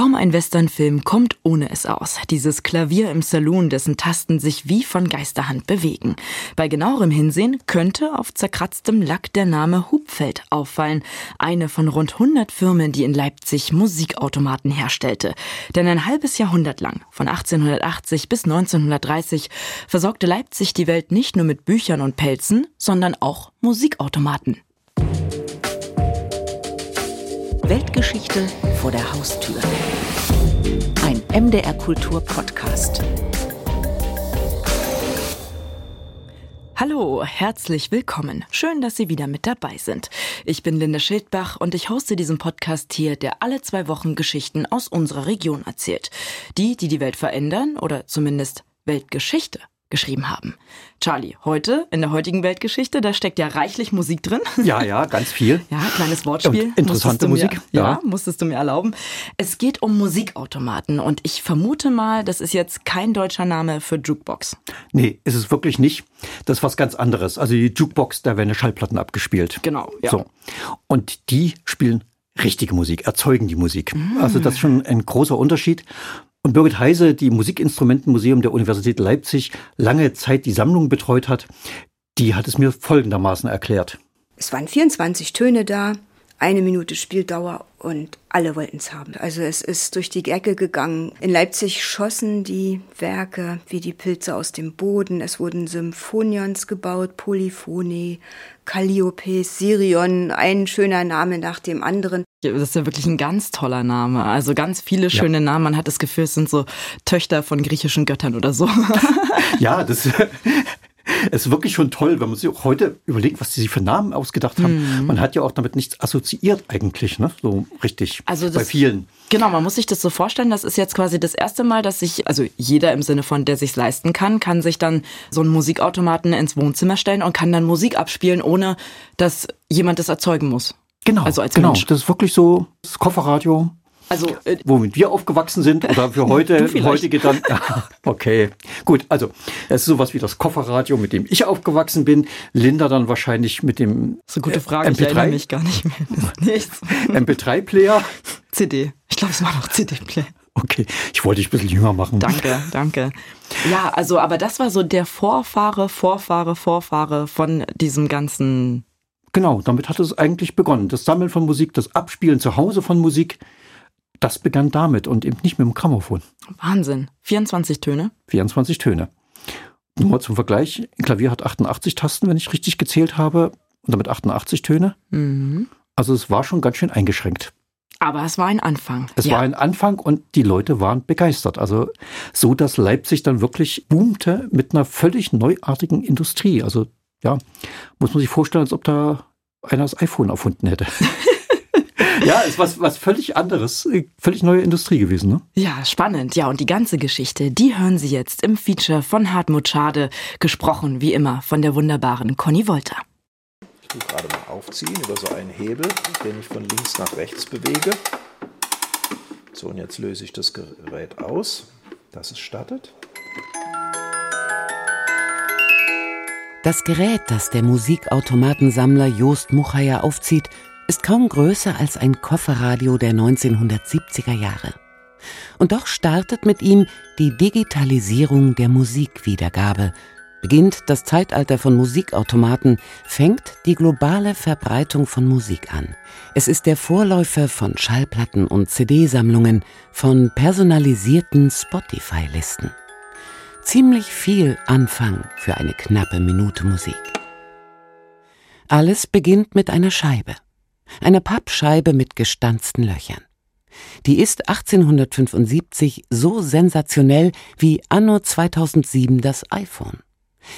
Kaum ein Westernfilm kommt ohne es aus. Dieses Klavier im Saloon, dessen Tasten sich wie von Geisterhand bewegen. Bei genauerem Hinsehen könnte auf zerkratztem Lack der Name Hupfeld auffallen. Eine von rund 100 Firmen, die in Leipzig Musikautomaten herstellte. Denn ein halbes Jahrhundert lang, von 1880 bis 1930, versorgte Leipzig die Welt nicht nur mit Büchern und Pelzen, sondern auch Musikautomaten. Weltgeschichte vor der Haustür. Ein MDR Kultur Podcast. Hallo, herzlich willkommen. Schön, dass Sie wieder mit dabei sind. Ich bin Linda Schildbach und ich hoste diesen Podcast hier, der alle zwei Wochen Geschichten aus unserer Region erzählt. Die, die die Welt verändern oder zumindest Weltgeschichte geschrieben haben. Charlie, heute, in der heutigen Weltgeschichte, da steckt ja reichlich Musik drin. Ja, ja, ganz viel. Ja, kleines Wortspiel. Und interessante mir, Musik. Ja. ja, musstest du mir erlauben. Es geht um Musikautomaten und ich vermute mal, das ist jetzt kein deutscher Name für Jukebox. Nee, ist es wirklich nicht. Das ist was ganz anderes. Also die Jukebox, da werden Schallplatten abgespielt. Genau, ja. So. Und die spielen richtige Musik, erzeugen die Musik. Mm. Also das ist schon ein großer Unterschied. Und Birgit Heise, die Musikinstrumentenmuseum der Universität Leipzig lange Zeit die Sammlung betreut hat, die hat es mir folgendermaßen erklärt. Es waren 24 Töne da, eine Minute Spieldauer und alle wollten es haben. Also es ist durch die Ecke gegangen. In Leipzig schossen die Werke wie die Pilze aus dem Boden. Es wurden Symphonions gebaut, Polyphonie, Calliope, Sirion, ein schöner Name nach dem anderen. Das ist ja wirklich ein ganz toller Name. Also ganz viele schöne ja. Namen. Man hat das Gefühl, es sind so Töchter von griechischen Göttern oder so. Ja, das ist wirklich schon toll, wenn man sich auch heute überlegt, was die sich für Namen ausgedacht haben. Mhm. Man hat ja auch damit nichts assoziiert eigentlich, ne? So richtig. Also das, bei vielen. Genau, man muss sich das so vorstellen, das ist jetzt quasi das erste Mal, dass sich, also jeder im Sinne von, der sich's leisten kann, kann sich dann so einen Musikautomaten ins Wohnzimmer stellen und kann dann Musik abspielen, ohne dass jemand das erzeugen muss. Genau, also als genau. Mensch. Das ist wirklich so das Kofferradio also, äh, womit wir aufgewachsen sind oder für heute, heutige dann. okay, gut. Also, es ist sowas wie das Kofferradio, mit dem ich aufgewachsen bin. Linda dann wahrscheinlich mit dem. Das ist eine gute Frage. MP3. Ich erinnere mich gar nicht mehr. Nichts. MP3-Player. CD. Ich glaube, es war noch CD-Player. Okay, ich wollte dich ein bisschen jünger machen. Danke, danke. Ja, also, aber das war so der Vorfahre, Vorfahre, Vorfahre von diesem ganzen. Genau, damit hat es eigentlich begonnen. Das Sammeln von Musik, das Abspielen zu Hause von Musik das begann damit und eben nicht mit dem Grammophon. Wahnsinn. 24 Töne? 24 Töne. Nur zum Vergleich, ein Klavier hat 88 Tasten, wenn ich richtig gezählt habe, und damit 88 Töne. Mhm. Also es war schon ganz schön eingeschränkt. Aber es war ein Anfang. Es ja. war ein Anfang und die Leute waren begeistert. Also so, dass Leipzig dann wirklich boomte mit einer völlig neuartigen Industrie. Also ja, muss man sich vorstellen, als ob da einer das iPhone erfunden hätte. ja, ist was, was völlig anderes, völlig neue Industrie gewesen, ne? Ja, spannend. Ja, und die ganze Geschichte, die hören Sie jetzt im Feature von Hartmut Schade, gesprochen wie immer von der wunderbaren Conny Wolter. Ich tue gerade mal aufziehen über so einen Hebel, den ich von links nach rechts bewege. So, und jetzt löse ich das Gerät aus, dass es startet. Das Gerät, das der Musikautomatensammler Jost Muchayer aufzieht, ist kaum größer als ein Kofferradio der 1970er Jahre. Und doch startet mit ihm die Digitalisierung der Musikwiedergabe, beginnt das Zeitalter von Musikautomaten, fängt die globale Verbreitung von Musik an. Es ist der Vorläufer von Schallplatten und CD-Sammlungen, von personalisierten Spotify-Listen. Ziemlich viel Anfang für eine knappe Minute Musik. Alles beginnt mit einer Scheibe eine Pappscheibe mit gestanzten Löchern. Die ist 1875 so sensationell wie anno 2007 das iPhone.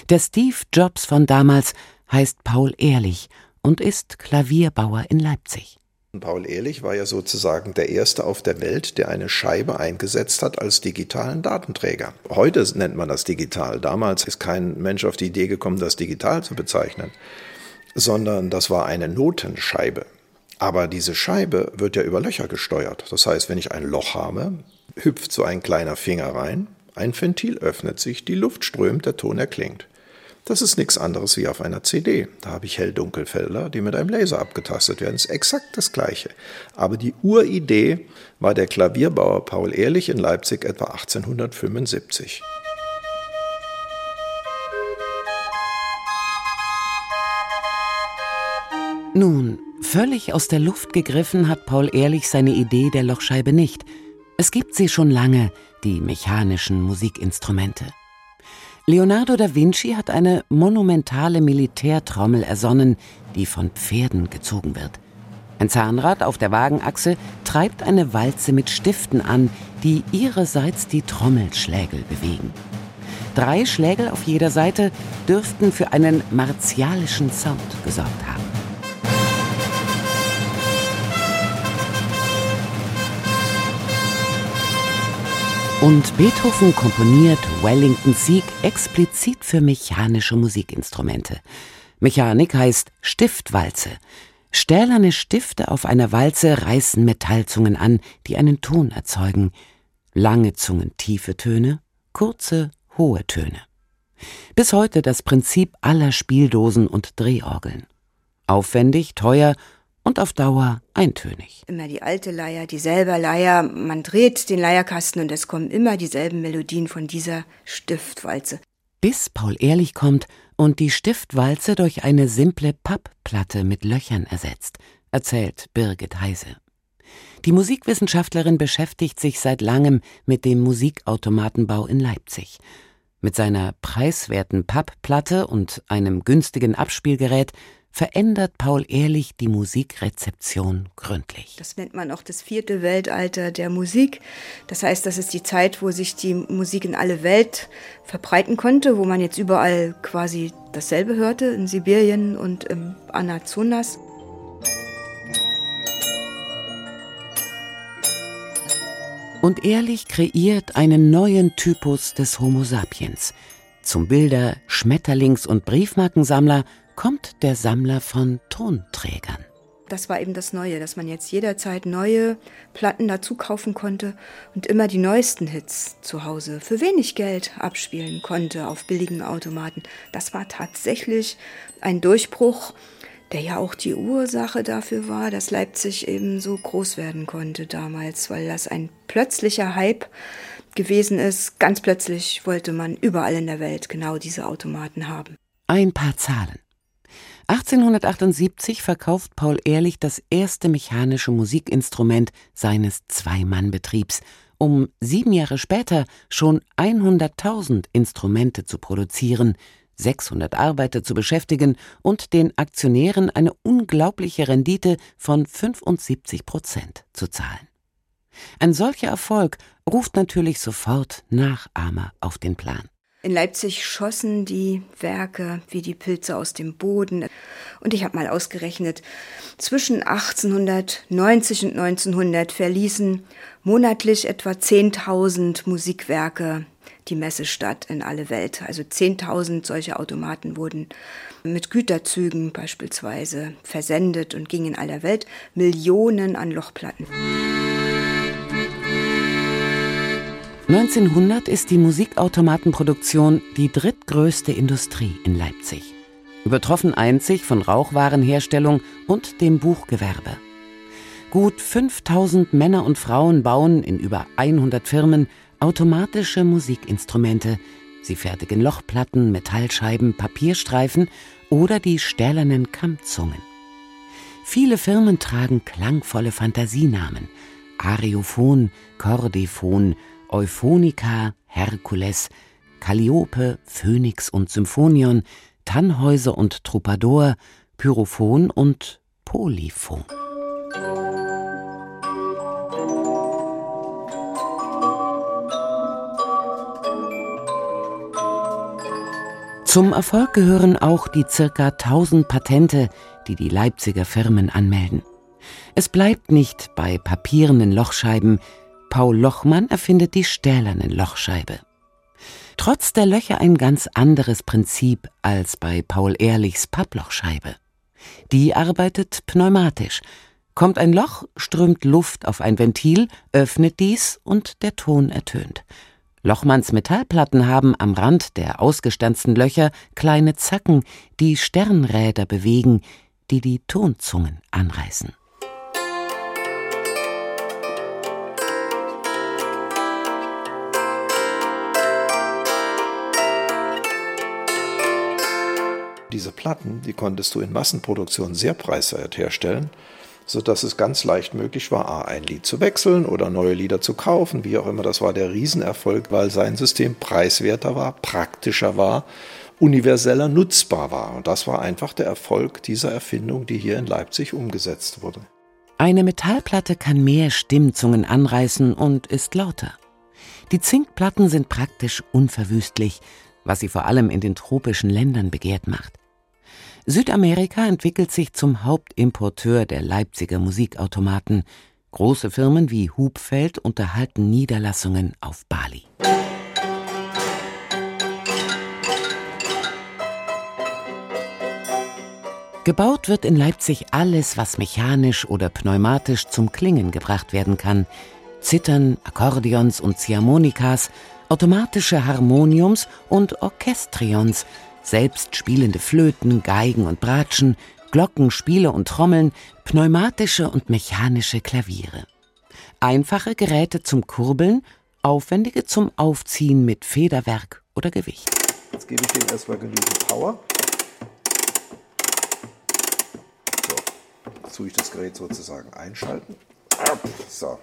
Der Steve Jobs von damals heißt Paul Ehrlich und ist Klavierbauer in Leipzig. Paul Ehrlich war ja sozusagen der Erste auf der Welt, der eine Scheibe eingesetzt hat als digitalen Datenträger. Heute nennt man das digital. Damals ist kein Mensch auf die Idee gekommen, das digital zu bezeichnen, sondern das war eine Notenscheibe. Aber diese Scheibe wird ja über Löcher gesteuert. Das heißt, wenn ich ein Loch habe, hüpft so ein kleiner Finger rein, ein Ventil öffnet sich, die Luft strömt, der Ton erklingt. Das ist nichts anderes wie auf einer CD. Da habe ich Hell-Dunkelfelder, die mit einem Laser abgetastet werden. Das ist exakt das Gleiche. Aber die Uridee war der Klavierbauer Paul Ehrlich in Leipzig etwa 1875. Nun, völlig aus der Luft gegriffen hat Paul Ehrlich seine Idee der Lochscheibe nicht. Es gibt sie schon lange, die mechanischen Musikinstrumente. Leonardo da Vinci hat eine monumentale Militärtrommel ersonnen, die von Pferden gezogen wird. Ein Zahnrad auf der Wagenachse treibt eine Walze mit Stiften an, die ihrerseits die Trommelschlägel bewegen. Drei Schlägel auf jeder Seite dürften für einen martialischen Sound gesorgt haben. Und Beethoven komponiert Wellington Sieg explizit für mechanische Musikinstrumente. Mechanik heißt Stiftwalze. Stählerne Stifte auf einer Walze reißen Metallzungen an, die einen Ton erzeugen. Lange Zungen tiefe Töne, kurze hohe Töne. Bis heute das Prinzip aller Spieldosen und Drehorgeln. Aufwendig, teuer und auf Dauer eintönig. Immer die alte Leier, dieselbe Leier. Man dreht den Leierkasten und es kommen immer dieselben Melodien von dieser Stiftwalze. Bis Paul Ehrlich kommt und die Stiftwalze durch eine simple Pappplatte mit Löchern ersetzt, erzählt Birgit Heise. Die Musikwissenschaftlerin beschäftigt sich seit langem mit dem Musikautomatenbau in Leipzig. Mit seiner preiswerten Pappplatte und einem günstigen Abspielgerät verändert Paul Ehrlich die Musikrezeption gründlich. Das nennt man auch das vierte Weltalter der Musik. Das heißt, das ist die Zeit, wo sich die Musik in alle Welt verbreiten konnte, wo man jetzt überall quasi dasselbe hörte, in Sibirien und im Amazonas. Und Ehrlich kreiert einen neuen Typus des Homo sapiens. Zum Bilder, Schmetterlings- und Briefmarkensammler kommt der Sammler von Tonträgern. Das war eben das Neue, dass man jetzt jederzeit neue Platten dazu kaufen konnte und immer die neuesten Hits zu Hause für wenig Geld abspielen konnte auf billigen Automaten. Das war tatsächlich ein Durchbruch, der ja auch die Ursache dafür war, dass Leipzig eben so groß werden konnte damals, weil das ein plötzlicher Hype gewesen ist. Ganz plötzlich wollte man überall in der Welt genau diese Automaten haben. Ein paar Zahlen. 1878 verkauft Paul Ehrlich das erste mechanische Musikinstrument seines Zwei-Mann-Betriebs, um sieben Jahre später schon 100.000 Instrumente zu produzieren, 600 Arbeiter zu beschäftigen und den Aktionären eine unglaubliche Rendite von 75 Prozent zu zahlen. Ein solcher Erfolg ruft natürlich sofort Nachahmer auf den Plan. In Leipzig schossen die Werke wie die Pilze aus dem Boden. Und ich habe mal ausgerechnet, zwischen 1890 und 1900 verließen monatlich etwa 10.000 Musikwerke die Messestadt in alle Welt. Also 10.000 solche Automaten wurden mit Güterzügen beispielsweise versendet und gingen in aller Welt Millionen an Lochplatten. 1900 ist die Musikautomatenproduktion die drittgrößte Industrie in Leipzig, übertroffen einzig von Rauchwarenherstellung und dem Buchgewerbe. Gut 5000 Männer und Frauen bauen in über 100 Firmen automatische Musikinstrumente. Sie fertigen Lochplatten, Metallscheiben, Papierstreifen oder die stählernen Kammzungen. Viele Firmen tragen klangvolle Fantasienamen: Ariophon, Chordephon, Euphonica, Herkules, Calliope, Phönix und Symphonion, Tannhäuser und Troubadour, Pyrophon und Polyphon. Zum Erfolg gehören auch die circa 1000 Patente, die die Leipziger Firmen anmelden. Es bleibt nicht bei papierenden Lochscheiben, Paul Lochmann erfindet die stählerne Lochscheibe. Trotz der Löcher ein ganz anderes Prinzip als bei Paul Ehrlichs Papplochscheibe. Die arbeitet pneumatisch. Kommt ein Loch, strömt Luft auf ein Ventil, öffnet dies und der Ton ertönt. Lochmanns Metallplatten haben am Rand der ausgestanzten Löcher kleine Zacken, die Sternräder bewegen, die die Tonzungen anreißen. Diese Platten, die konntest du in Massenproduktion sehr preiswert herstellen, sodass es ganz leicht möglich war, A, ein Lied zu wechseln oder neue Lieder zu kaufen, wie auch immer. Das war der Riesenerfolg, weil sein System preiswerter war, praktischer war, universeller nutzbar war. Und das war einfach der Erfolg dieser Erfindung, die hier in Leipzig umgesetzt wurde. Eine Metallplatte kann mehr Stimmzungen anreißen und ist lauter. Die Zinkplatten sind praktisch unverwüstlich, was sie vor allem in den tropischen Ländern begehrt macht. Südamerika entwickelt sich zum Hauptimporteur der Leipziger Musikautomaten. Große Firmen wie Hubfeld unterhalten Niederlassungen auf Bali. Gebaut wird in Leipzig alles, was mechanisch oder pneumatisch zum Klingen gebracht werden kann. Zittern, Akkordeons und Ziehharmonikas, automatische Harmoniums und Orchestrions, selbst spielende Flöten, Geigen und Bratschen, Glockenspiele und Trommeln, pneumatische und mechanische Klaviere. Einfache Geräte zum Kurbeln, aufwendige zum Aufziehen mit Federwerk oder Gewicht. Jetzt gebe ich dem erstmal genügend Power. So, jetzt tue ich das Gerät sozusagen einschalten. So.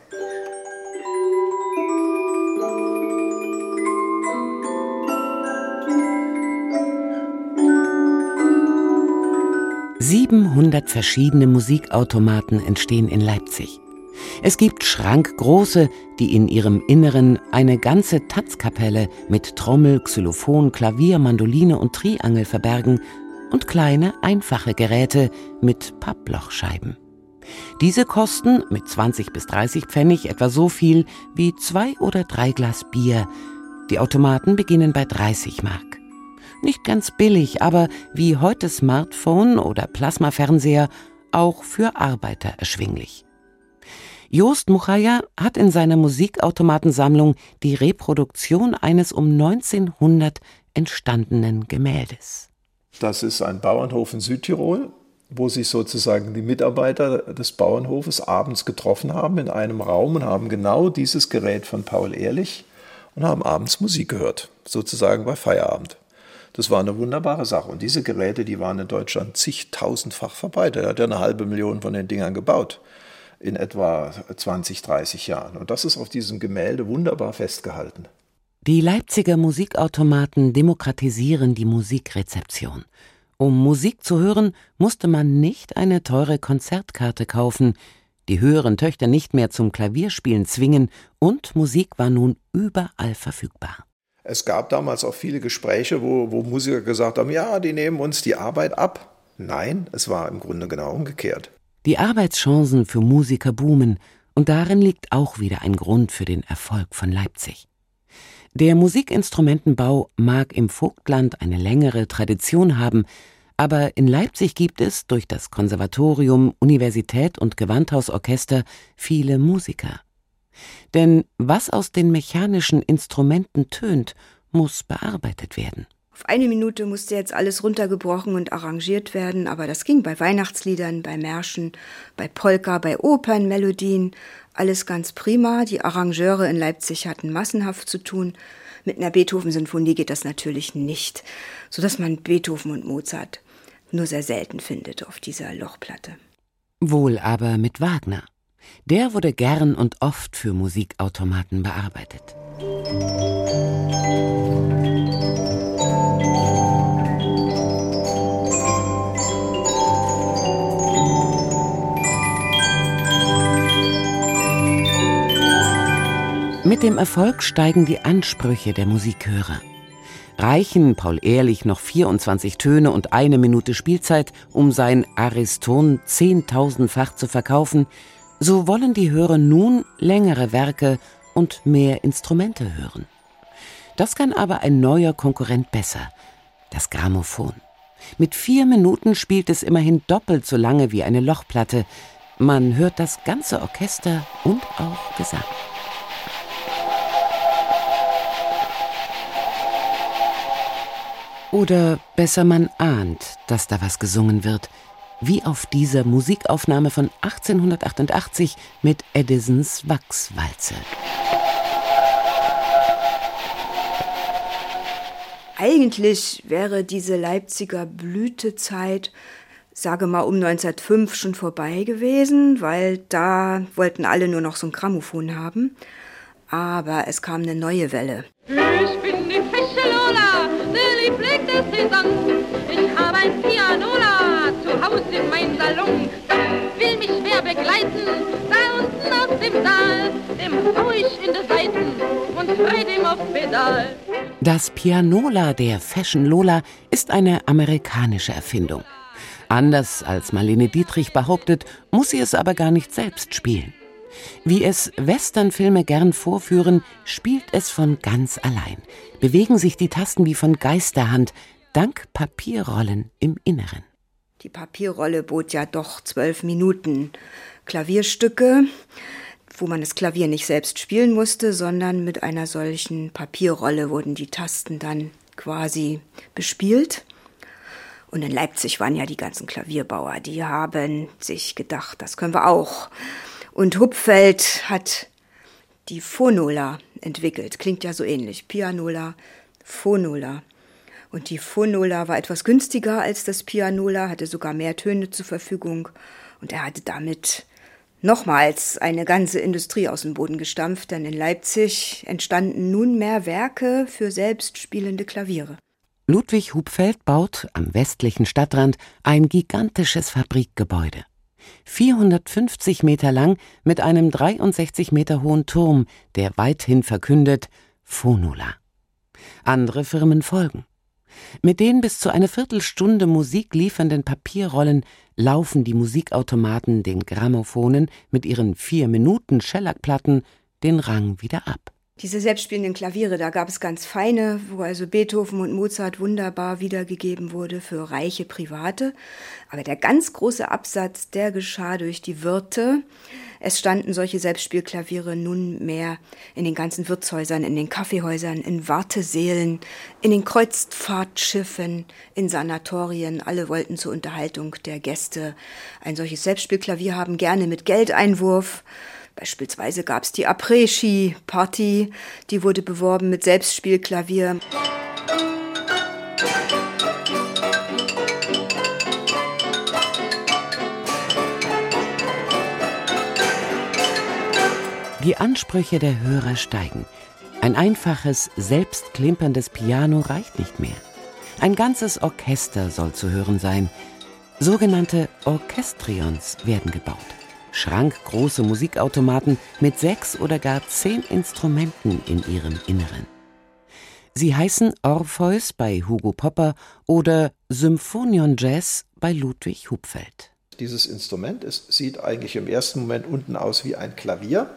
700 verschiedene Musikautomaten entstehen in Leipzig. Es gibt schrankgroße, die in ihrem Inneren eine ganze Tanzkapelle mit Trommel, Xylophon, Klavier, Mandoline und Triangel verbergen und kleine, einfache Geräte mit Papplochscheiben. Diese kosten mit 20 bis 30 Pfennig etwa so viel wie zwei oder drei Glas Bier. Die Automaten beginnen bei 30 Mark. Nicht ganz billig, aber wie heute Smartphone oder Plasmafernseher auch für Arbeiter erschwinglich. Jost Muchaya hat in seiner Musikautomatensammlung die Reproduktion eines um 1900 entstandenen Gemäldes. Das ist ein Bauernhof in Südtirol, wo sich sozusagen die Mitarbeiter des Bauernhofes abends getroffen haben in einem Raum und haben genau dieses Gerät von Paul Ehrlich und haben abends Musik gehört, sozusagen bei Feierabend. Das war eine wunderbare Sache. Und diese Geräte, die waren in Deutschland zigtausendfach verbreitet. Er hat ja eine halbe Million von den Dingern gebaut in etwa 20, 30 Jahren. Und das ist auf diesem Gemälde wunderbar festgehalten. Die Leipziger Musikautomaten demokratisieren die Musikrezeption. Um Musik zu hören, musste man nicht eine teure Konzertkarte kaufen, die höheren Töchter nicht mehr zum Klavierspielen zwingen und Musik war nun überall verfügbar. Es gab damals auch viele Gespräche, wo, wo Musiker gesagt haben, ja, die nehmen uns die Arbeit ab. Nein, es war im Grunde genau umgekehrt. Die Arbeitschancen für Musiker boomen, und darin liegt auch wieder ein Grund für den Erfolg von Leipzig. Der Musikinstrumentenbau mag im Vogtland eine längere Tradition haben, aber in Leipzig gibt es durch das Konservatorium, Universität und Gewandhausorchester viele Musiker. Denn was aus den mechanischen Instrumenten tönt, muss bearbeitet werden. Auf eine Minute musste jetzt alles runtergebrochen und arrangiert werden, aber das ging bei Weihnachtsliedern, bei Märschen, bei Polka, bei Opernmelodien, alles ganz prima. Die Arrangeure in Leipzig hatten massenhaft zu tun. Mit einer Beethoven-Sinfonie geht das natürlich nicht, sodass man Beethoven und Mozart nur sehr selten findet auf dieser Lochplatte. Wohl aber mit Wagner. Der wurde gern und oft für Musikautomaten bearbeitet. Mit dem Erfolg steigen die Ansprüche der Musikhörer. Reichen Paul Ehrlich noch 24 Töne und eine Minute Spielzeit, um sein Ariston zehntausendfach zu verkaufen, so wollen die Hörer nun längere Werke und mehr Instrumente hören. Das kann aber ein neuer Konkurrent besser, das Grammophon. Mit vier Minuten spielt es immerhin doppelt so lange wie eine Lochplatte. Man hört das ganze Orchester und auch Gesang. Oder besser man ahnt, dass da was gesungen wird – wie auf dieser Musikaufnahme von 1888 mit Edisons Wachswalze. Eigentlich wäre diese Leipziger Blütezeit, sage mal um 1905 schon vorbei gewesen, weil da wollten alle nur noch so ein Grammophon haben. Aber es kam eine neue Welle. Ich bin die Fische Lola, der Liebling des Saisons. Ich habe ein Pianola zu Hause in meinem Salon. Will mich wer begleiten, da unten aus dem Saal, dem hau ich in die Seiten und dreht ihm auf Pedal. Das Pianola der Fashion Lola ist eine amerikanische Erfindung. Anders als Marlene Dietrich behauptet, muss sie es aber gar nicht selbst spielen. Wie es Westernfilme gern vorführen, spielt es von ganz allein. Bewegen sich die Tasten wie von Geisterhand, dank Papierrollen im Inneren. Die Papierrolle bot ja doch zwölf Minuten Klavierstücke wo man das Klavier nicht selbst spielen musste, sondern mit einer solchen Papierrolle wurden die Tasten dann quasi bespielt. Und in Leipzig waren ja die ganzen Klavierbauer, die haben sich gedacht, das können wir auch. Und Hupfeld hat die Phonola entwickelt. Klingt ja so ähnlich. Pianola, Phonola. Und die Phonola war etwas günstiger als das Pianola, hatte sogar mehr Töne zur Verfügung. Und er hatte damit nochmals eine ganze Industrie aus dem Boden gestampft, denn in Leipzig entstanden nunmehr Werke für selbstspielende Klaviere. Ludwig Hupfeld baut am westlichen Stadtrand ein gigantisches Fabrikgebäude. 450 Meter lang mit einem 63 Meter hohen Turm, der weithin verkündet Phonula. Andere Firmen folgen. Mit den bis zu eine Viertelstunde Musik liefernden Papierrollen laufen die Musikautomaten den Grammophonen mit ihren vier Minuten Schellackplatten den Rang wieder ab. Diese selbstspielenden Klaviere, da gab es ganz feine, wo also Beethoven und Mozart wunderbar wiedergegeben wurde für reiche Private. Aber der ganz große Absatz, der geschah durch die Wirte. Es standen solche Selbstspielklaviere nunmehr in den ganzen Wirtshäusern, in den Kaffeehäusern, in Wartesälen, in den Kreuzfahrtschiffen, in Sanatorien. Alle wollten zur Unterhaltung der Gäste ein solches Selbstspielklavier haben, gerne mit Geldeinwurf. Beispielsweise gab es die Après-Ski-Party, die wurde beworben mit Selbstspielklavier. Die Ansprüche der Hörer steigen. Ein einfaches, selbstklimperndes Piano reicht nicht mehr. Ein ganzes Orchester soll zu hören sein. Sogenannte Orchestrions werden gebaut schrankgroße Musikautomaten mit sechs oder gar zehn Instrumenten in ihrem Inneren. Sie heißen Orpheus bei Hugo Popper oder Symphonion Jazz bei Ludwig Hupfeld. Dieses Instrument es sieht eigentlich im ersten Moment unten aus wie ein Klavier.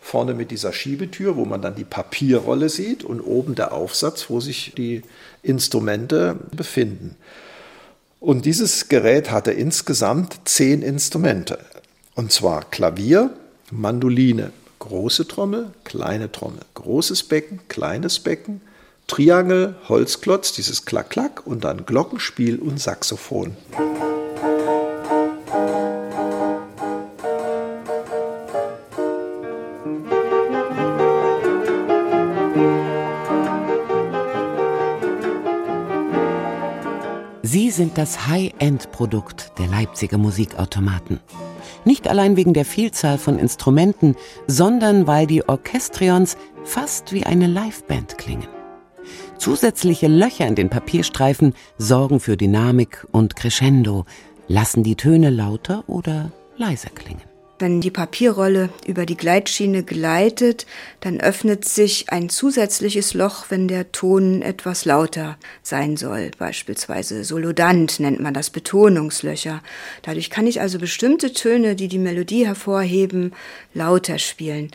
Vorne mit dieser Schiebetür, wo man dann die Papierrolle sieht und oben der Aufsatz, wo sich die Instrumente befinden. Und dieses Gerät hatte insgesamt zehn Instrumente. Und zwar Klavier, Mandoline, große Trommel, kleine Trommel, großes Becken, kleines Becken, Triangel, Holzklotz, dieses Klack-Klack und dann Glockenspiel und Saxophon. Sie sind das High-End-Produkt der Leipziger Musikautomaten. Nicht allein wegen der Vielzahl von Instrumenten, sondern weil die Orchestrions fast wie eine Liveband klingen. Zusätzliche Löcher in den Papierstreifen sorgen für Dynamik und Crescendo, lassen die Töne lauter oder leiser klingen. Wenn die Papierrolle über die Gleitschiene gleitet, dann öffnet sich ein zusätzliches Loch, wenn der Ton etwas lauter sein soll. Beispielsweise Solodant nennt man das Betonungslöcher. Dadurch kann ich also bestimmte Töne, die die Melodie hervorheben, lauter spielen.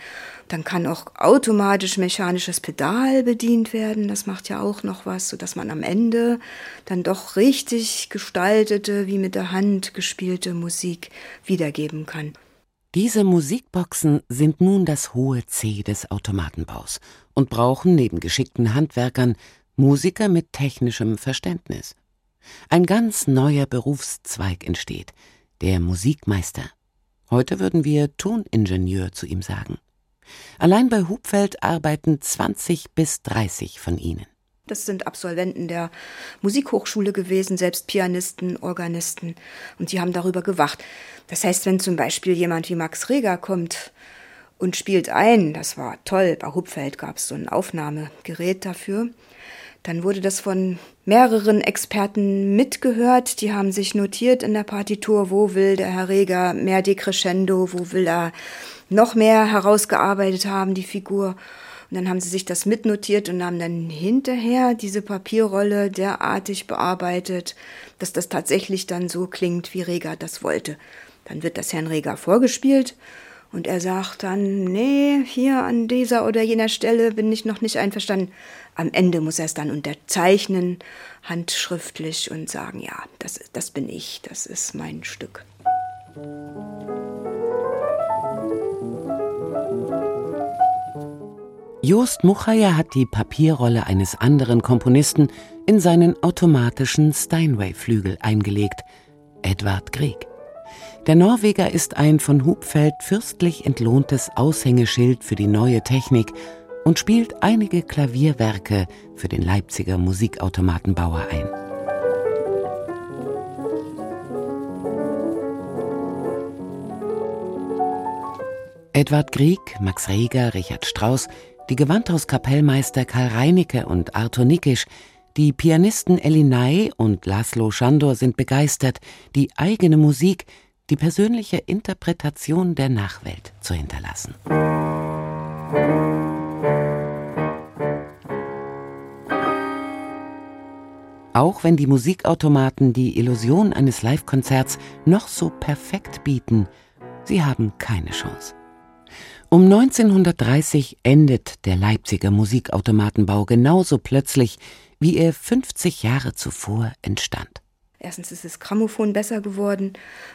Dann kann auch automatisch mechanisches Pedal bedient werden. Das macht ja auch noch was, sodass man am Ende dann doch richtig gestaltete, wie mit der Hand gespielte Musik wiedergeben kann. Diese Musikboxen sind nun das hohe C des Automatenbaus und brauchen neben geschickten Handwerkern Musiker mit technischem Verständnis. Ein ganz neuer Berufszweig entsteht, der Musikmeister. Heute würden wir Toningenieur zu ihm sagen. Allein bei Hubfeld arbeiten 20 bis 30 von ihnen. Das sind Absolventen der Musikhochschule gewesen, selbst Pianisten, Organisten. Und die haben darüber gewacht. Das heißt, wenn zum Beispiel jemand wie Max Reger kommt und spielt ein, das war toll, bei Hupfeld gab es so ein Aufnahmegerät dafür, dann wurde das von mehreren Experten mitgehört. Die haben sich notiert in der Partitur, wo will der Herr Reger mehr Decrescendo, wo will er noch mehr herausgearbeitet haben, die Figur. Und dann haben sie sich das mitnotiert und haben dann hinterher diese Papierrolle derartig bearbeitet, dass das tatsächlich dann so klingt, wie Reger das wollte. Dann wird das Herrn Reger vorgespielt und er sagt dann, nee, hier an dieser oder jener Stelle bin ich noch nicht einverstanden. Am Ende muss er es dann unterzeichnen, handschriftlich und sagen, ja, das, das bin ich, das ist mein Stück. Jost Muchayer hat die Papierrolle eines anderen Komponisten in seinen automatischen Steinway-Flügel eingelegt, Edward Grieg. Der Norweger ist ein von Hubfeld fürstlich entlohntes Aushängeschild für die neue Technik und spielt einige Klavierwerke für den Leipziger Musikautomatenbauer ein. Edward Grieg, Max Reger, Richard Strauss die Gewandhauskapellmeister Karl Reinecke und Arthur Nickisch, die Pianisten Elli Ney und Laszlo Schandor sind begeistert, die eigene Musik, die persönliche Interpretation der Nachwelt zu hinterlassen. Auch wenn die Musikautomaten die Illusion eines Live-Konzerts noch so perfekt bieten, sie haben keine Chance. Um 1930 endet der Leipziger Musikautomatenbau genauso plötzlich, wie er 50 Jahre zuvor entstand. Erstens ist das Grammophon besser geworden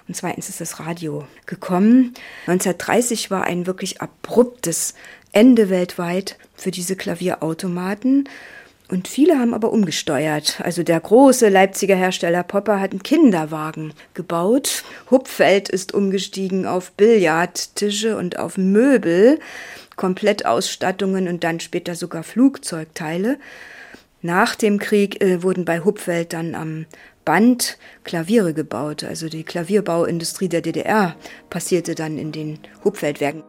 und zweitens ist das Radio gekommen. 1930 war ein wirklich abruptes Ende weltweit für diese Klavierautomaten. Und viele haben aber umgesteuert. Also der große Leipziger Hersteller Popper hat einen Kinderwagen gebaut. Hupfeld ist umgestiegen auf Billardtische und auf Möbel, Komplettausstattungen und dann später sogar Flugzeugteile. Nach dem Krieg äh, wurden bei Hupfeld dann am Band Klaviere gebaut. Also die Klavierbauindustrie der DDR passierte dann in den Hupfeldwerken.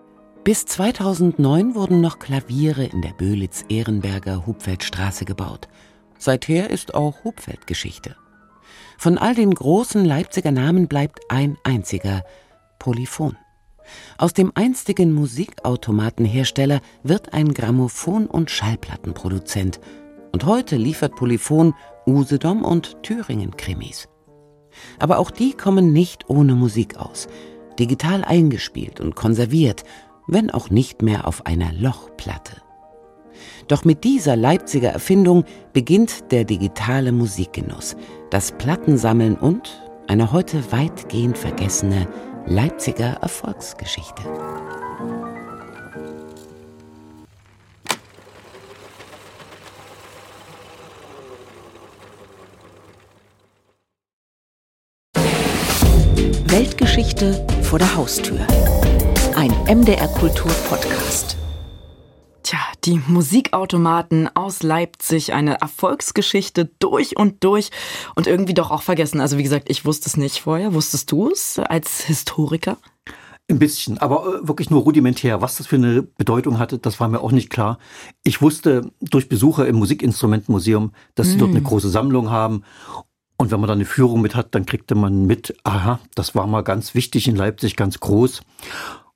Bis 2009 wurden noch Klaviere in der Böhlitz-Ehrenberger Hupfeldstraße gebaut. Seither ist auch Hupfeld Geschichte. Von all den großen Leipziger Namen bleibt ein einziger, Polyphon. Aus dem einstigen Musikautomatenhersteller wird ein Grammophon- und Schallplattenproduzent. Und heute liefert Polyphon Usedom und Thüringen-Krimis. Aber auch die kommen nicht ohne Musik aus. Digital eingespielt und konserviert wenn auch nicht mehr auf einer Lochplatte. Doch mit dieser Leipziger Erfindung beginnt der digitale Musikgenuss, das Plattensammeln und eine heute weitgehend vergessene Leipziger Erfolgsgeschichte. Weltgeschichte vor der Haustür ein MDR Kultur Podcast. Tja, die Musikautomaten aus Leipzig, eine Erfolgsgeschichte durch und durch und irgendwie doch auch vergessen. Also wie gesagt, ich wusste es nicht vorher. Wusstest du es als Historiker? Ein bisschen, aber äh, wirklich nur rudimentär. Was das für eine Bedeutung hatte, das war mir auch nicht klar. Ich wusste durch Besucher im Musikinstrumentenmuseum, dass sie mm. dort eine große Sammlung haben. Und wenn man da eine Führung mit hat, dann kriegte man mit, aha, das war mal ganz wichtig in Leipzig, ganz groß.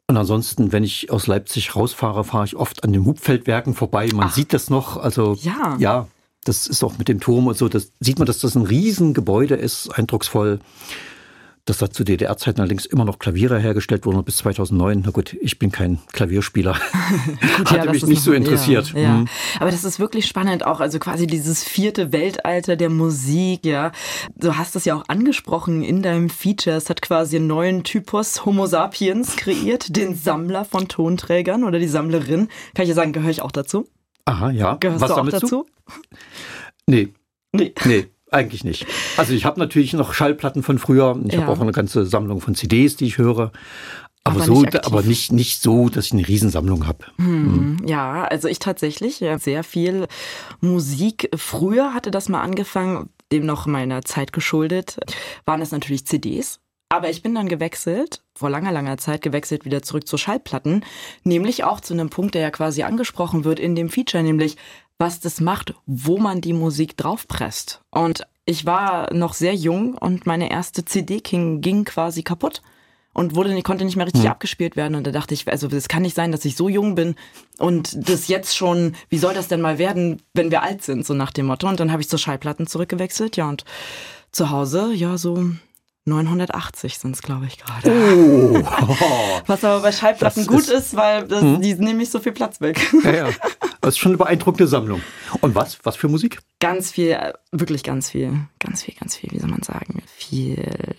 Und ansonsten, wenn ich aus Leipzig rausfahre, fahre ich oft an den Hubfeldwerken vorbei. Man Ach. sieht das noch. Also ja. ja, das ist auch mit dem Turm und so. Das sieht man, dass das ein Riesengebäude ist, eindrucksvoll dass da zu DDR-Zeiten allerdings immer noch Klaviere hergestellt wurden bis 2009. Na gut, ich bin kein Klavierspieler. Hatte ja, mich nicht so interessiert. Ja, ja. Mhm. Aber das ist wirklich spannend auch, also quasi dieses vierte Weltalter der Musik, ja. Du hast das ja auch angesprochen in deinem Feature. Es hat quasi einen neuen Typus Homo sapiens kreiert, den Sammler von Tonträgern oder die Sammlerin. Kann ich ja sagen, gehöre ich auch dazu? Aha, ja. Gehörst Was du auch dazu? Nee. Nee. Nee. Eigentlich nicht. Also ich habe natürlich noch Schallplatten von früher. Ich ja. habe auch eine ganze Sammlung von CDs, die ich höre. Aber, aber so, nicht aber nicht, nicht so, dass ich eine Riesensammlung habe. Hm, hm. Ja, also ich tatsächlich ja, sehr viel Musik. Früher hatte das mal angefangen, dem noch meiner Zeit geschuldet, waren es natürlich CDs. Aber ich bin dann gewechselt, vor langer, langer Zeit gewechselt wieder zurück zu Schallplatten, nämlich auch zu einem Punkt, der ja quasi angesprochen wird in dem Feature, nämlich was das macht, wo man die Musik draufpresst. Und ich war noch sehr jung und meine erste CD ging, ging quasi kaputt und wurde, konnte nicht mehr richtig hm. abgespielt werden. Und da dachte ich, also es kann nicht sein, dass ich so jung bin und das jetzt schon, wie soll das denn mal werden, wenn wir alt sind, so nach dem Motto. Und dann habe ich zur Schallplatten zurückgewechselt, ja, und zu Hause, ja, so 980 sind es, glaube ich, gerade. Oh. Was aber bei Schallplatten das gut ist, ist weil das, hm? die nehmen nicht so viel Platz weg. Ja, ja. Das ist schon eine beeindruckende Sammlung. Und was? Was für Musik? Ganz viel, wirklich ganz viel. Ganz viel, ganz viel, wie soll man sagen? Viel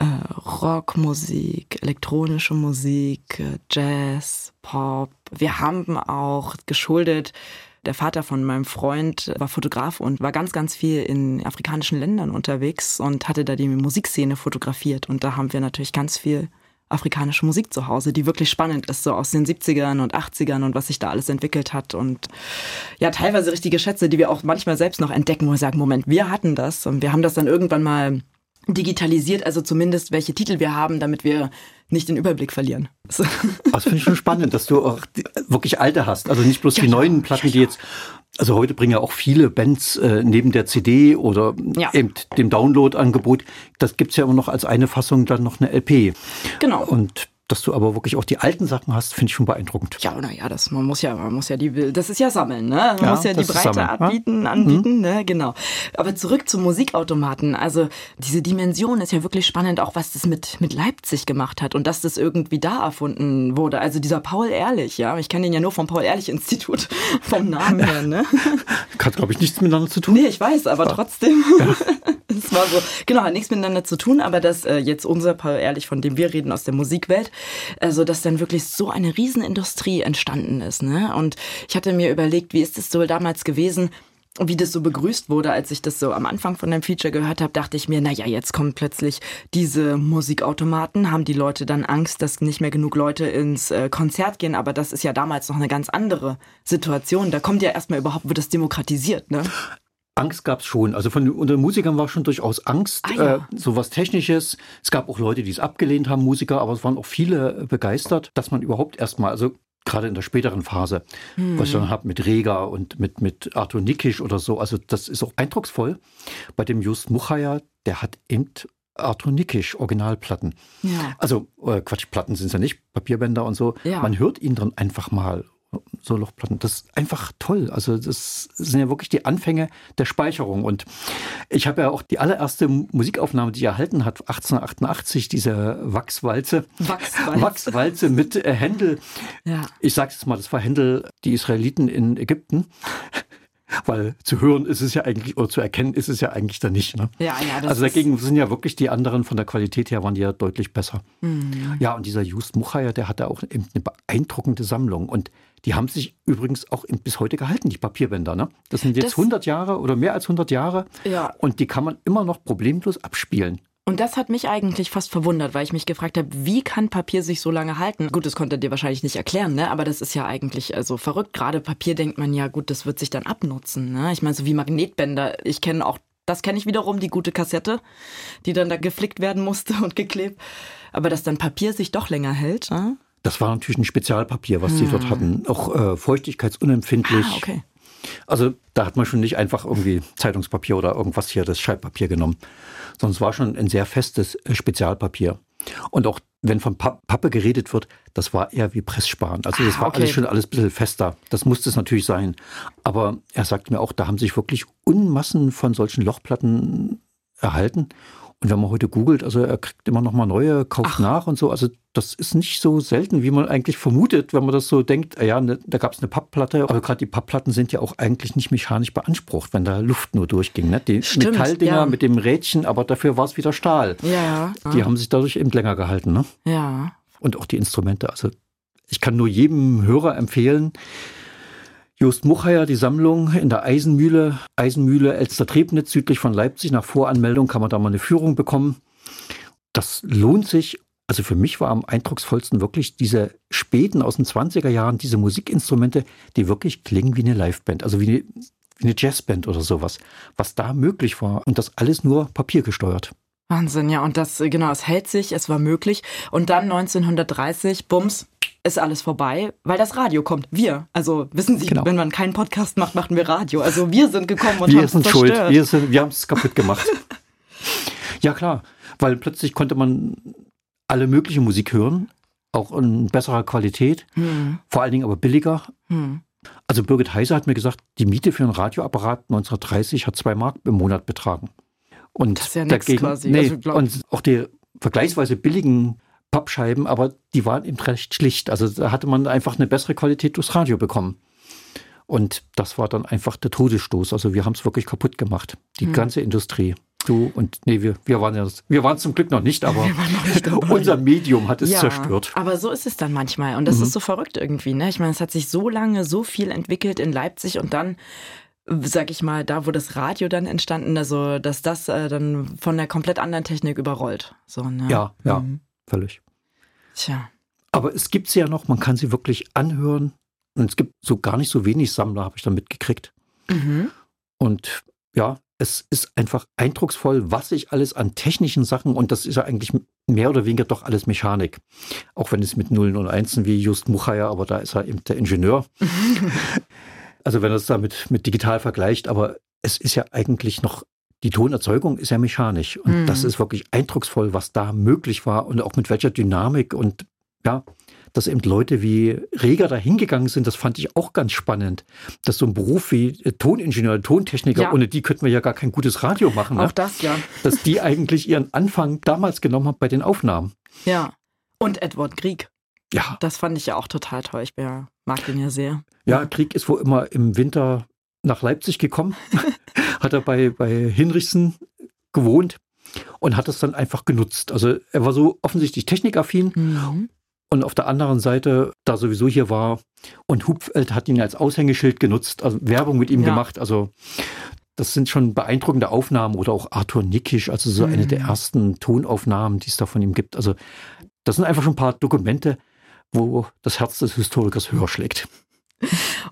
äh, Rockmusik, elektronische Musik, äh, Jazz, Pop. Wir haben auch geschuldet, der Vater von meinem Freund war Fotograf und war ganz, ganz viel in afrikanischen Ländern unterwegs und hatte da die Musikszene fotografiert. Und da haben wir natürlich ganz viel afrikanische Musik zu Hause, die wirklich spannend ist, so aus den 70ern und 80ern und was sich da alles entwickelt hat. Und ja, teilweise richtige Schätze, die wir auch manchmal selbst noch entdecken, wo wir sagen, Moment, wir hatten das und wir haben das dann irgendwann mal digitalisiert, also zumindest welche Titel wir haben, damit wir nicht den Überblick verlieren. Das finde ich schon spannend, dass du auch wirklich alte hast. Also nicht bloß ja, die neuen Platten, ja, ja. die jetzt, also heute bringen ja auch viele Bands äh, neben der CD oder eben dem Download-Angebot, das gibt's ja immer noch als eine Fassung dann noch eine LP. Genau. Und dass du aber wirklich auch die alten Sachen hast, finde ich schon beeindruckend. Ja, naja, das man muss ja, man muss ja die, das ist ja sammeln, ne? Man ja, muss ja die Breite sammeln, abbieten, ja? anbieten, mhm. ne? Genau. Aber zurück zum Musikautomaten. Also diese Dimension ist ja wirklich spannend, auch was das mit mit Leipzig gemacht hat und dass das irgendwie da erfunden wurde. Also dieser Paul Ehrlich, ja, ich kenne den ja nur vom Paul Ehrlich Institut, vom Namen her, ne? Hat glaube ich nichts miteinander zu tun. Nee, ich weiß, aber ja. trotzdem. Es war so, genau, hat nichts miteinander zu tun, aber dass äh, jetzt unser Paul Ehrlich, von dem wir reden aus der Musikwelt, also dass dann wirklich so eine Riesenindustrie entstanden ist. Ne? Und ich hatte mir überlegt, wie ist es so damals gewesen? wie das so begrüßt wurde, als ich das so am Anfang von dem Feature gehört habe, dachte ich mir, na ja, jetzt kommen plötzlich diese Musikautomaten, haben die Leute dann Angst, dass nicht mehr genug Leute ins äh, Konzert gehen, aber das ist ja damals noch eine ganz andere Situation. Da kommt ja erstmal überhaupt, wird das demokratisiert, ne? Angst gab es schon. Also von unter Musikern war schon durchaus Angst, ah, ja. äh, so was Technisches. Es gab auch Leute, die es abgelehnt haben, Musiker, aber es waren auch viele begeistert, dass man überhaupt erstmal, also gerade in der späteren Phase, hm. was ich dann habe mit Rega und mit, mit Arthur Nikisch oder so, also das ist auch eindrucksvoll. Bei dem Just Muchaya, der hat eben Arthur Nikisch Originalplatten. Ja. Also äh, Quatsch, Platten sind es ja nicht, Papierbänder und so. Ja. Man hört ihn dann einfach mal so Lochplatten. Das ist einfach toll. Also das sind ja wirklich die Anfänge der Speicherung. Und ich habe ja auch die allererste Musikaufnahme, die er erhalten hat, 1888, diese Wachswalze. Wachswalze. Wachswalze mit äh, Händel. Ja. Ich sage jetzt mal, das war Händel, die Israeliten in Ägypten. Weil zu hören ist es ja eigentlich, oder zu erkennen ist es ja eigentlich da nicht. Ne? Ja, ja, also dagegen sind ja wirklich die anderen von der Qualität her waren die ja deutlich besser. Mhm. Ja, und dieser Just Muchaya, der hatte auch eben eine beeindruckende Sammlung. Und die haben sich übrigens auch bis heute gehalten, die Papierbänder. Ne? Das sind jetzt das, 100 Jahre oder mehr als 100 Jahre. Ja. Und die kann man immer noch problemlos abspielen. Und das hat mich eigentlich fast verwundert, weil ich mich gefragt habe, wie kann Papier sich so lange halten? Gut, das konnte dir wahrscheinlich nicht erklären, ne? Aber das ist ja eigentlich also verrückt. Gerade Papier denkt man ja, gut, das wird sich dann abnutzen. Ne? Ich meine, so wie Magnetbänder. Ich kenne auch, das kenne ich wiederum, die gute Kassette, die dann da geflickt werden musste und geklebt. Aber dass dann Papier sich doch länger hält, ne? Das war natürlich ein Spezialpapier, was hm. sie dort hatten. Auch äh, feuchtigkeitsunempfindlich. Ah, okay. Also da hat man schon nicht einfach irgendwie Zeitungspapier oder irgendwas hier, das Schreibpapier genommen, sondern es war schon ein sehr festes äh, Spezialpapier. Und auch wenn von Pappe geredet wird, das war eher wie Pressspan. Also das ah, war okay. alles schon alles ein bisschen fester. Das musste es natürlich sein. Aber er sagt mir auch, da haben sich wirklich Unmassen von solchen Lochplatten erhalten. Und wenn man heute googelt, also er kriegt immer noch mal neue, kauft Ach. nach und so. Also das ist nicht so selten, wie man eigentlich vermutet, wenn man das so denkt. Ja, ne, da gab es eine Pappplatte, aber gerade die Pappplatten sind ja auch eigentlich nicht mechanisch beansprucht, wenn da Luft nur durchging. Ne? Die Stimmt, Metalldinger ja. mit dem Rädchen, aber dafür war es wieder Stahl. Ja. Die ja. haben sich dadurch eben länger gehalten. Ne? Ja. Und auch die Instrumente. Also ich kann nur jedem Hörer empfehlen, Just Mucheier, die Sammlung in der Eisenmühle, Eisenmühle Elster-Trebnitz, südlich von Leipzig. Nach Voranmeldung kann man da mal eine Führung bekommen. Das lohnt sich. Also für mich war am eindrucksvollsten wirklich diese späten aus den 20er Jahren, diese Musikinstrumente, die wirklich klingen wie eine Liveband, also wie eine, wie eine Jazzband oder sowas. Was da möglich war und das alles nur papiergesteuert. Wahnsinn, ja. Und das, genau, es hält sich, es war möglich. Und dann 1930, bums, ist alles vorbei, weil das Radio kommt. Wir. Also wissen Sie, genau. wenn man keinen Podcast macht, machen wir Radio. Also wir sind gekommen und haben es zerstört. Schuld. Wir, sind, wir haben es kaputt gemacht. ja, klar. Weil plötzlich konnte man alle mögliche Musik hören, auch in besserer Qualität, hm. vor allen Dingen aber billiger. Hm. Also Birgit Heiser hat mir gesagt, die Miete für einen Radioapparat 1930 hat zwei Mark im Monat betragen. Und das ist ja dagegen, quasi. Nee, also und auch die vergleichsweise billigen Pappscheiben, aber die waren eben recht schlicht. Also da hatte man einfach eine bessere Qualität durchs Radio bekommen. Und das war dann einfach der Todesstoß. Also wir haben es wirklich kaputt gemacht. Die hm. ganze Industrie. Du und nee, wir, wir waren ja wir waren zum Glück noch nicht, aber nicht unser Medium hat es ja, zerstört. Aber so ist es dann manchmal und das mhm. ist so verrückt irgendwie. Ne? Ich meine, es hat sich so lange so viel entwickelt in Leipzig und dann sag ich mal, da wo das Radio dann entstanden, also dass das äh, dann von der komplett anderen Technik überrollt. So, ne? Ja, ja, mhm. völlig. Tja. Aber es gibt sie ja noch, man kann sie wirklich anhören. Und es gibt so gar nicht so wenig Sammler, habe ich dann mitgekriegt. Mhm. Und ja, es ist einfach eindrucksvoll, was sich alles an technischen Sachen, und das ist ja eigentlich mehr oder weniger doch alles Mechanik. Auch wenn es mit Nullen und Einsen wie Just Muchaya, aber da ist er eben der Ingenieur. also wenn er es damit mit digital vergleicht, aber es ist ja eigentlich noch, die Tonerzeugung ist ja mechanisch. Und mhm. das ist wirklich eindrucksvoll, was da möglich war und auch mit welcher Dynamik und ja, dass eben Leute wie Reger da hingegangen sind, das fand ich auch ganz spannend. Dass so ein Beruf wie äh, Toningenieur, Tontechniker, ja. ohne die könnten wir ja gar kein gutes Radio machen. Auch ne? das, ja. Dass die eigentlich ihren Anfang damals genommen haben bei den Aufnahmen. Ja. Und Edward Grieg. Ja. Das fand ich ja auch total toll. Ich mag den ja sehr. Ja, Krieg ist wohl immer im Winter nach Leipzig gekommen. hat er bei, bei Hinrichsen gewohnt und hat es dann einfach genutzt. Also er war so offensichtlich technikaffin mhm. und auf der anderen Seite, da sowieso hier war und Hupfeld hat ihn als Aushängeschild genutzt, also Werbung mit ihm ja. gemacht. Also das sind schon beeindruckende Aufnahmen oder auch Arthur Nickisch, also so mhm. eine der ersten Tonaufnahmen, die es da von ihm gibt. Also das sind einfach schon ein paar Dokumente, wo das Herz des Historikers höher schlägt.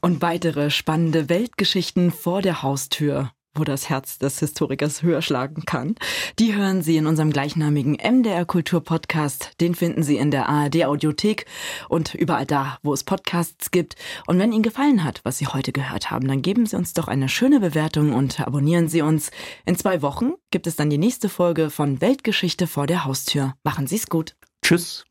Und weitere spannende Weltgeschichten vor der Haustür wo das Herz des Historikers höher schlagen kann. Die hören Sie in unserem gleichnamigen MDR Kultur Podcast. Den finden Sie in der ARD Audiothek und überall da, wo es Podcasts gibt. Und wenn Ihnen gefallen hat, was Sie heute gehört haben, dann geben Sie uns doch eine schöne Bewertung und abonnieren Sie uns. In zwei Wochen gibt es dann die nächste Folge von Weltgeschichte vor der Haustür. Machen Sie es gut. Tschüss.